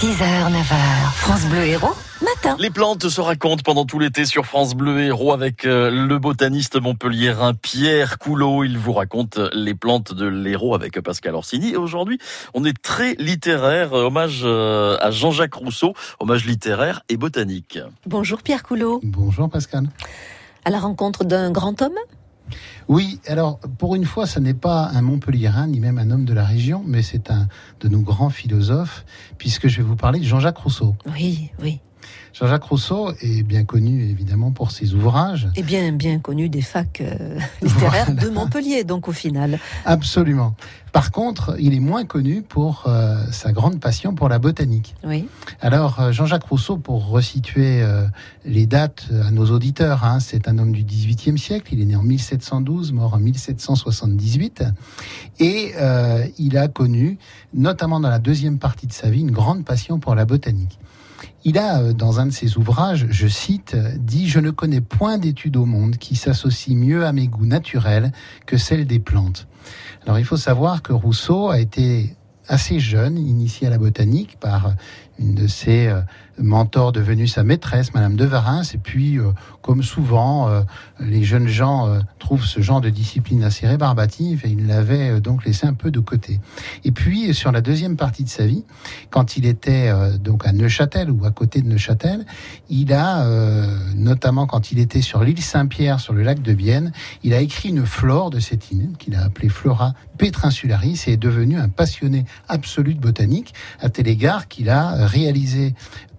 6h, 9h, France Bleu Héros, matin. Les plantes se racontent pendant tout l'été sur France Bleu Héros avec euh, le botaniste montpelliérain Pierre Coulot. Il vous raconte les plantes de l'Hérault avec Pascal Orsini. Et aujourd'hui, on est très littéraire. Hommage euh, à Jean-Jacques Rousseau, hommage littéraire et botanique. Bonjour Pierre Coulot. Bonjour Pascal. À la rencontre d'un grand homme? Oui, alors pour une fois, ce n'est pas un Montpelliérain ni même un homme de la région, mais c'est un de nos grands philosophes, puisque je vais vous parler de Jean-Jacques Rousseau. Oui, oui. Jean-Jacques Rousseau est bien connu évidemment pour ses ouvrages. Et bien, bien connu des facs euh, littéraires de Montpellier, donc au final. Absolument. Par contre, il est moins connu pour euh, sa grande passion pour la botanique. Oui. Alors, euh, Jean-Jacques Rousseau, pour resituer les dates à nos auditeurs, hein, c'est un homme du XVIIIe siècle. Il est né en 1712, mort en 1778. Et il a connu, notamment dans la deuxième partie de sa vie, une grande passion pour la botanique. Il a, euh, dans un de ses ouvrages, je cite, dit Je ne connais point d'étude au monde qui s'associe mieux à mes goûts naturels que celle des plantes. Alors il faut savoir que Rousseau a été assez jeune, initié à la botanique par une de ses euh, mentors devenue sa maîtresse, Madame de Varins. Et puis, euh, comme souvent, euh, les jeunes gens trouvent ce genre de discipline assez rébarbative et il l'avait donc laissé un peu de côté. Et puis, sur la deuxième partie de sa vie, quand il était donc à Neuchâtel ou à côté de Neuchâtel, il a, notamment quand il était sur l'île Saint-Pierre, sur le lac de Bienne, il a écrit une flore de cette île qu'il a appelée Flora Petrinsularis et est devenu un passionné absolu de botanique, à tel égard qu'il a réalisé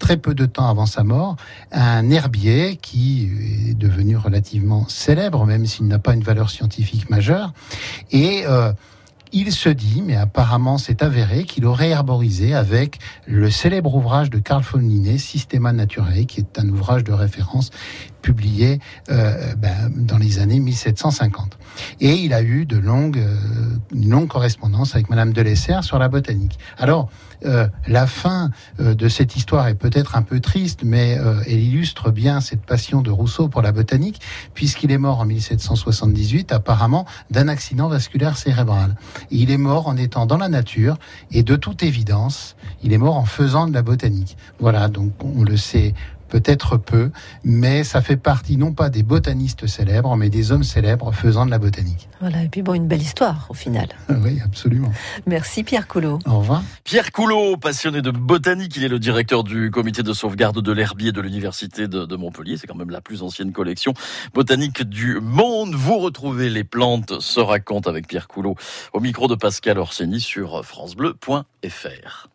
très peu de temps avant sa mort un herbier qui est devenu relativement célèbre, même s'il n'a pas une valeur scientifique majeure. Et euh, il se dit, mais apparemment c'est avéré, qu'il aurait herborisé avec le célèbre ouvrage de Carl von Linné, Systema Naturae, qui est un ouvrage de référence publié euh, ben, dans les années 1750. Et il a eu de longues, euh, une longue correspondance avec Madame de Lesser sur la botanique. Alors, euh, la fin de cette histoire est peut-être un peu triste, mais elle illustre bien cette passion de Rousseau pour la botanique, puisqu'il est mort en 1778, apparemment, d'un accident vasculaire cérébral. Il est mort en étant dans la nature, et de toute évidence, il est mort en faisant de la botanique. Voilà, donc on le sait peut-être peu, mais ça fait partie non pas des botanistes célèbres, mais des hommes célèbres faisant de la botanique. Voilà, et puis bon, une belle histoire au final. oui, absolument. Merci Pierre Coulot. Au revoir. Pierre Coulot, passionné de botanique, il est le directeur du comité de sauvegarde de l'herbier de l'université de, de Montpellier. C'est quand même la plus ancienne collection botanique du monde. Vous retrouvez les plantes se racontent avec Pierre Coulot au micro de Pascal Orseni sur francebleu.fr.